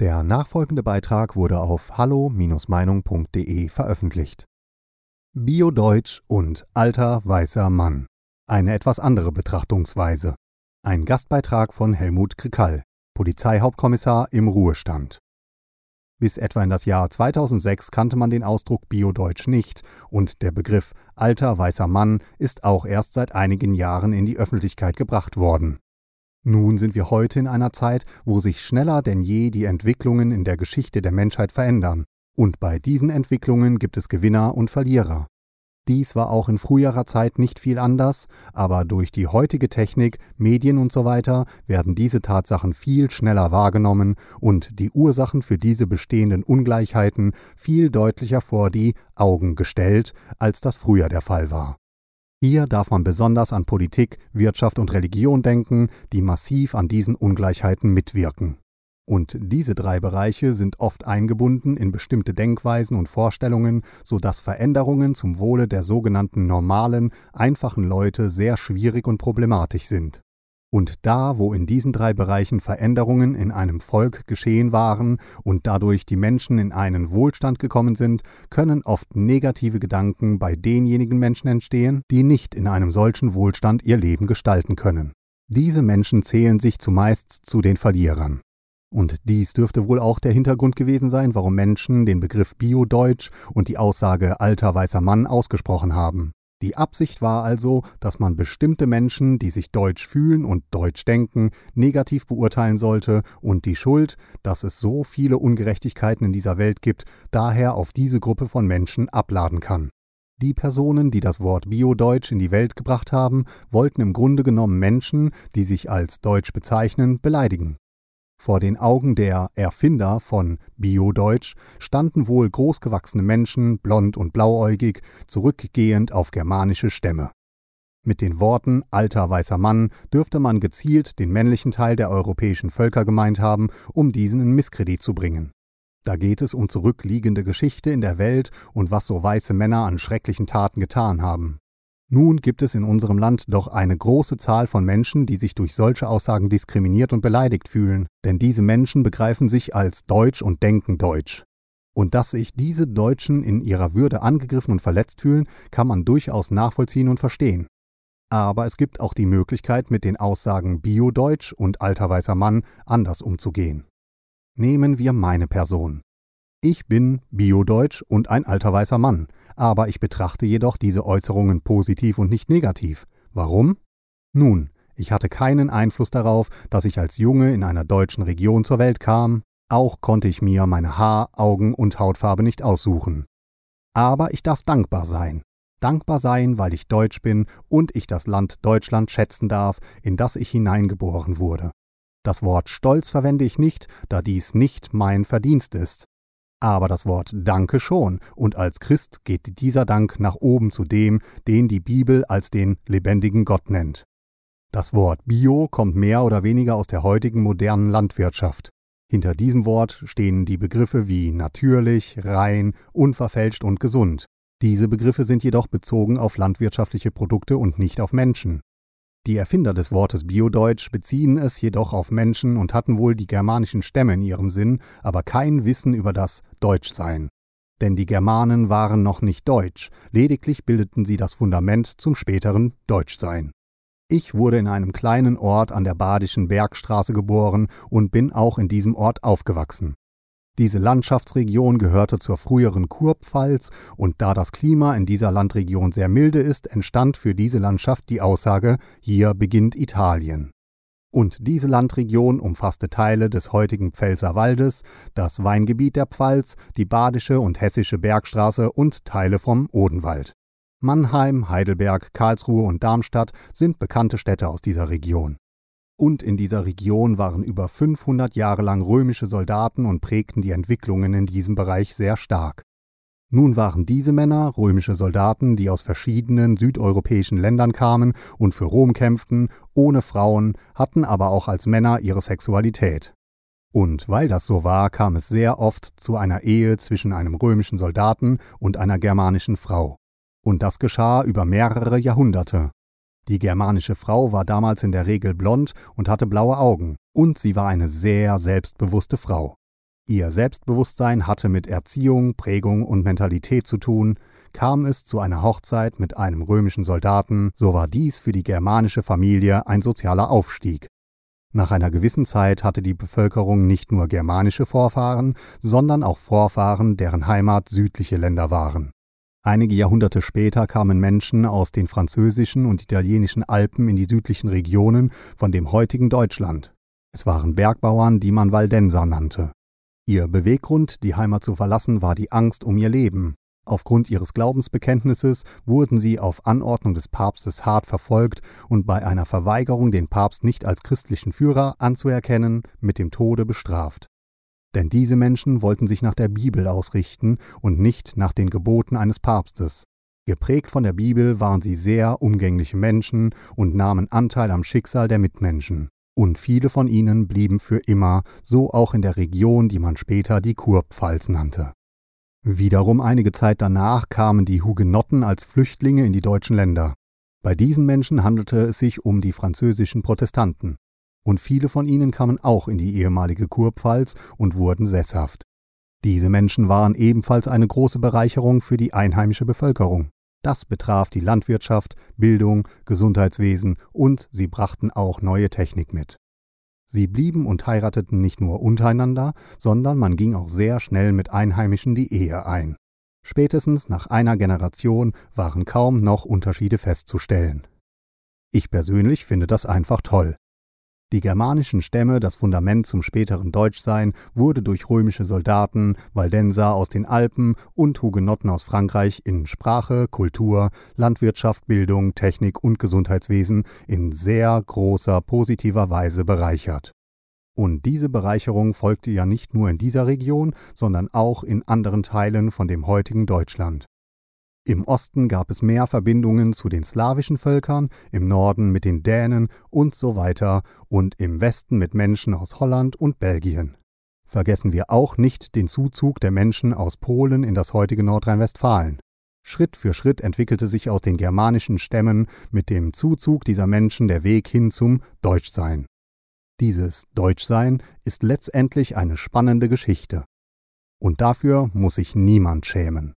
Der nachfolgende Beitrag wurde auf hallo-meinung.de veröffentlicht. Bio-Deutsch und alter weißer Mann. Eine etwas andere Betrachtungsweise. Ein Gastbeitrag von Helmut Krikall, Polizeihauptkommissar im Ruhestand. Bis etwa in das Jahr 2006 kannte man den Ausdruck Bio-Deutsch nicht und der Begriff alter weißer Mann ist auch erst seit einigen Jahren in die Öffentlichkeit gebracht worden. Nun sind wir heute in einer Zeit, wo sich schneller denn je die Entwicklungen in der Geschichte der Menschheit verändern. Und bei diesen Entwicklungen gibt es Gewinner und Verlierer. Dies war auch in früherer Zeit nicht viel anders, aber durch die heutige Technik, Medien und so weiter werden diese Tatsachen viel schneller wahrgenommen und die Ursachen für diese bestehenden Ungleichheiten viel deutlicher vor die Augen gestellt, als das früher der Fall war. Hier darf man besonders an Politik, Wirtschaft und Religion denken, die massiv an diesen Ungleichheiten mitwirken. Und diese drei Bereiche sind oft eingebunden in bestimmte Denkweisen und Vorstellungen, so dass Veränderungen zum Wohle der sogenannten normalen, einfachen Leute sehr schwierig und problematisch sind. Und da, wo in diesen drei Bereichen Veränderungen in einem Volk geschehen waren und dadurch die Menschen in einen Wohlstand gekommen sind, können oft negative Gedanken bei denjenigen Menschen entstehen, die nicht in einem solchen Wohlstand ihr Leben gestalten können. Diese Menschen zählen sich zumeist zu den Verlierern. Und dies dürfte wohl auch der Hintergrund gewesen sein, warum Menschen den Begriff Bio-Deutsch und die Aussage alter weißer Mann ausgesprochen haben. Die Absicht war also, dass man bestimmte Menschen, die sich deutsch fühlen und deutsch denken, negativ beurteilen sollte und die Schuld, dass es so viele Ungerechtigkeiten in dieser Welt gibt, daher auf diese Gruppe von Menschen abladen kann. Die Personen, die das Wort Bio-Deutsch in die Welt gebracht haben, wollten im Grunde genommen Menschen, die sich als deutsch bezeichnen, beleidigen. Vor den Augen der Erfinder von Bio-Deutsch standen wohl großgewachsene Menschen, blond und blauäugig, zurückgehend auf germanische Stämme. Mit den Worten alter weißer Mann dürfte man gezielt den männlichen Teil der europäischen Völker gemeint haben, um diesen in Misskredit zu bringen. Da geht es um zurückliegende Geschichte in der Welt und was so weiße Männer an schrecklichen Taten getan haben. Nun gibt es in unserem Land doch eine große Zahl von Menschen, die sich durch solche Aussagen diskriminiert und beleidigt fühlen, denn diese Menschen begreifen sich als deutsch und denken deutsch. Und dass sich diese Deutschen in ihrer Würde angegriffen und verletzt fühlen, kann man durchaus nachvollziehen und verstehen. Aber es gibt auch die Möglichkeit, mit den Aussagen Bio-Deutsch und alter weißer Mann anders umzugehen. Nehmen wir meine Person. Ich bin Bio-Deutsch und ein alter weißer Mann, aber ich betrachte jedoch diese Äußerungen positiv und nicht negativ. Warum? Nun, ich hatte keinen Einfluss darauf, dass ich als Junge in einer deutschen Region zur Welt kam, auch konnte ich mir meine Haar-, Augen- und Hautfarbe nicht aussuchen. Aber ich darf dankbar sein. Dankbar sein, weil ich deutsch bin und ich das Land Deutschland schätzen darf, in das ich hineingeboren wurde. Das Wort Stolz verwende ich nicht, da dies nicht mein Verdienst ist aber das Wort Danke schon, und als Christ geht dieser Dank nach oben zu dem, den die Bibel als den lebendigen Gott nennt. Das Wort Bio kommt mehr oder weniger aus der heutigen modernen Landwirtschaft. Hinter diesem Wort stehen die Begriffe wie natürlich, rein, unverfälscht und gesund. Diese Begriffe sind jedoch bezogen auf landwirtschaftliche Produkte und nicht auf Menschen. Die Erfinder des Wortes Biodeutsch beziehen es jedoch auf Menschen und hatten wohl die germanischen Stämme in ihrem Sinn, aber kein Wissen über das Deutschsein. Denn die Germanen waren noch nicht deutsch, lediglich bildeten sie das Fundament zum späteren Deutschsein. Ich wurde in einem kleinen Ort an der Badischen Bergstraße geboren und bin auch in diesem Ort aufgewachsen. Diese Landschaftsregion gehörte zur früheren Kurpfalz und da das Klima in dieser Landregion sehr milde ist, entstand für diese Landschaft die Aussage, hier beginnt Italien. Und diese Landregion umfasste Teile des heutigen Pfälzerwaldes, das Weingebiet der Pfalz, die Badische und Hessische Bergstraße und Teile vom Odenwald. Mannheim, Heidelberg, Karlsruhe und Darmstadt sind bekannte Städte aus dieser Region und in dieser Region waren über 500 Jahre lang römische Soldaten und prägten die Entwicklungen in diesem Bereich sehr stark. Nun waren diese Männer römische Soldaten, die aus verschiedenen südeuropäischen Ländern kamen und für Rom kämpften, ohne Frauen, hatten aber auch als Männer ihre Sexualität. Und weil das so war, kam es sehr oft zu einer Ehe zwischen einem römischen Soldaten und einer germanischen Frau. Und das geschah über mehrere Jahrhunderte. Die germanische Frau war damals in der Regel blond und hatte blaue Augen, und sie war eine sehr selbstbewusste Frau. Ihr Selbstbewusstsein hatte mit Erziehung, Prägung und Mentalität zu tun, kam es zu einer Hochzeit mit einem römischen Soldaten, so war dies für die germanische Familie ein sozialer Aufstieg. Nach einer gewissen Zeit hatte die Bevölkerung nicht nur germanische Vorfahren, sondern auch Vorfahren, deren Heimat südliche Länder waren. Einige Jahrhunderte später kamen Menschen aus den französischen und italienischen Alpen in die südlichen Regionen von dem heutigen Deutschland. Es waren Bergbauern, die man Waldenser nannte. Ihr Beweggrund, die Heimat zu verlassen, war die Angst um ihr Leben. Aufgrund ihres Glaubensbekenntnisses wurden sie auf Anordnung des Papstes hart verfolgt und bei einer Verweigerung, den Papst nicht als christlichen Führer anzuerkennen, mit dem Tode bestraft. Denn diese Menschen wollten sich nach der Bibel ausrichten und nicht nach den Geboten eines Papstes. Geprägt von der Bibel waren sie sehr umgängliche Menschen und nahmen Anteil am Schicksal der Mitmenschen. Und viele von ihnen blieben für immer, so auch in der Region, die man später die Kurpfalz nannte. Wiederum einige Zeit danach kamen die Hugenotten als Flüchtlinge in die deutschen Länder. Bei diesen Menschen handelte es sich um die französischen Protestanten. Und viele von ihnen kamen auch in die ehemalige Kurpfalz und wurden sesshaft. Diese Menschen waren ebenfalls eine große Bereicherung für die einheimische Bevölkerung. Das betraf die Landwirtschaft, Bildung, Gesundheitswesen und sie brachten auch neue Technik mit. Sie blieben und heirateten nicht nur untereinander, sondern man ging auch sehr schnell mit Einheimischen die Ehe ein. Spätestens nach einer Generation waren kaum noch Unterschiede festzustellen. Ich persönlich finde das einfach toll. Die germanischen Stämme, das Fundament zum späteren Deutschsein, wurde durch römische Soldaten, Waldenser aus den Alpen und Hugenotten aus Frankreich in Sprache, Kultur, Landwirtschaft, Bildung, Technik und Gesundheitswesen in sehr großer positiver Weise bereichert. Und diese Bereicherung folgte ja nicht nur in dieser Region, sondern auch in anderen Teilen von dem heutigen Deutschland. Im Osten gab es mehr Verbindungen zu den slawischen Völkern, im Norden mit den Dänen und so weiter und im Westen mit Menschen aus Holland und Belgien. Vergessen wir auch nicht den Zuzug der Menschen aus Polen in das heutige Nordrhein-Westfalen. Schritt für Schritt entwickelte sich aus den germanischen Stämmen mit dem Zuzug dieser Menschen der Weg hin zum Deutschsein. Dieses Deutschsein ist letztendlich eine spannende Geschichte. Und dafür muss sich niemand schämen.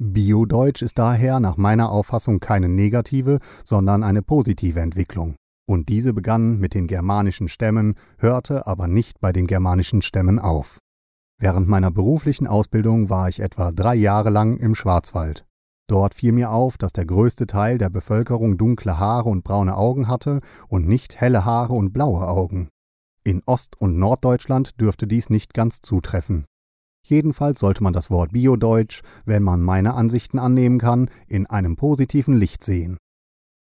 Biodeutsch ist daher nach meiner Auffassung keine negative, sondern eine positive Entwicklung. Und diese begann mit den germanischen Stämmen, hörte aber nicht bei den germanischen Stämmen auf. Während meiner beruflichen Ausbildung war ich etwa drei Jahre lang im Schwarzwald. Dort fiel mir auf, dass der größte Teil der Bevölkerung dunkle Haare und braune Augen hatte und nicht helle Haare und blaue Augen. In Ost- und Norddeutschland dürfte dies nicht ganz zutreffen. Jedenfalls sollte man das Wort Biodeutsch, wenn man meine Ansichten annehmen kann, in einem positiven Licht sehen.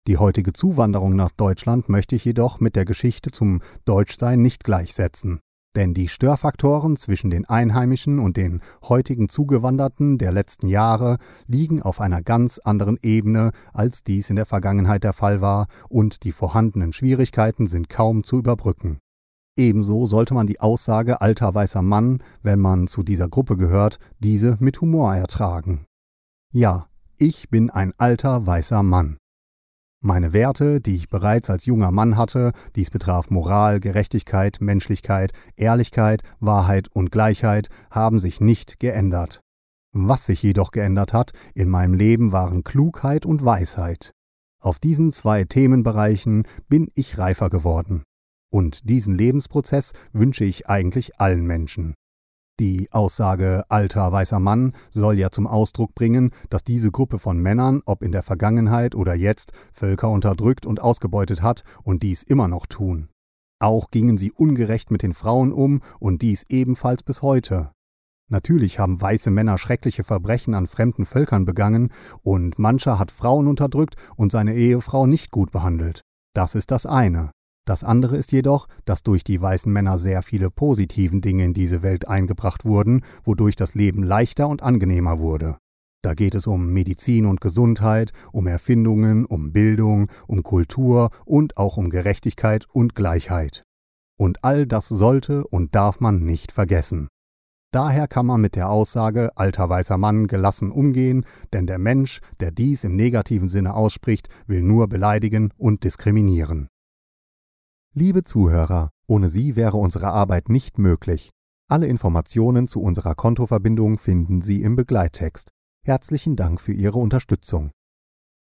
Die heutige Zuwanderung nach Deutschland möchte ich jedoch mit der Geschichte zum Deutschsein nicht gleichsetzen. Denn die Störfaktoren zwischen den Einheimischen und den heutigen Zugewanderten der letzten Jahre liegen auf einer ganz anderen Ebene, als dies in der Vergangenheit der Fall war, und die vorhandenen Schwierigkeiten sind kaum zu überbrücken. Ebenso sollte man die Aussage alter weißer Mann, wenn man zu dieser Gruppe gehört, diese mit Humor ertragen. Ja, ich bin ein alter weißer Mann. Meine Werte, die ich bereits als junger Mann hatte, dies betraf Moral, Gerechtigkeit, Menschlichkeit, Ehrlichkeit, Wahrheit und Gleichheit, haben sich nicht geändert. Was sich jedoch geändert hat in meinem Leben waren Klugheit und Weisheit. Auf diesen zwei Themenbereichen bin ich reifer geworden. Und diesen Lebensprozess wünsche ich eigentlich allen Menschen. Die Aussage alter weißer Mann soll ja zum Ausdruck bringen, dass diese Gruppe von Männern, ob in der Vergangenheit oder jetzt, Völker unterdrückt und ausgebeutet hat und dies immer noch tun. Auch gingen sie ungerecht mit den Frauen um und dies ebenfalls bis heute. Natürlich haben weiße Männer schreckliche Verbrechen an fremden Völkern begangen und mancher hat Frauen unterdrückt und seine Ehefrau nicht gut behandelt. Das ist das eine. Das andere ist jedoch, dass durch die weißen Männer sehr viele positiven Dinge in diese Welt eingebracht wurden, wodurch das Leben leichter und angenehmer wurde. Da geht es um Medizin und Gesundheit, um Erfindungen, um Bildung, um Kultur und auch um Gerechtigkeit und Gleichheit. Und all das sollte und darf man nicht vergessen. Daher kann man mit der Aussage alter weißer Mann gelassen umgehen, denn der Mensch, der dies im negativen Sinne ausspricht, will nur beleidigen und diskriminieren. Liebe Zuhörer, ohne Sie wäre unsere Arbeit nicht möglich. Alle Informationen zu unserer Kontoverbindung finden Sie im Begleittext. Herzlichen Dank für Ihre Unterstützung.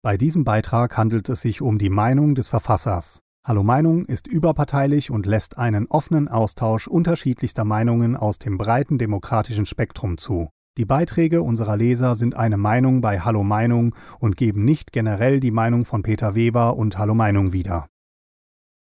Bei diesem Beitrag handelt es sich um die Meinung des Verfassers. Hallo Meinung ist überparteilich und lässt einen offenen Austausch unterschiedlichster Meinungen aus dem breiten demokratischen Spektrum zu. Die Beiträge unserer Leser sind eine Meinung bei Hallo Meinung und geben nicht generell die Meinung von Peter Weber und Hallo Meinung wieder.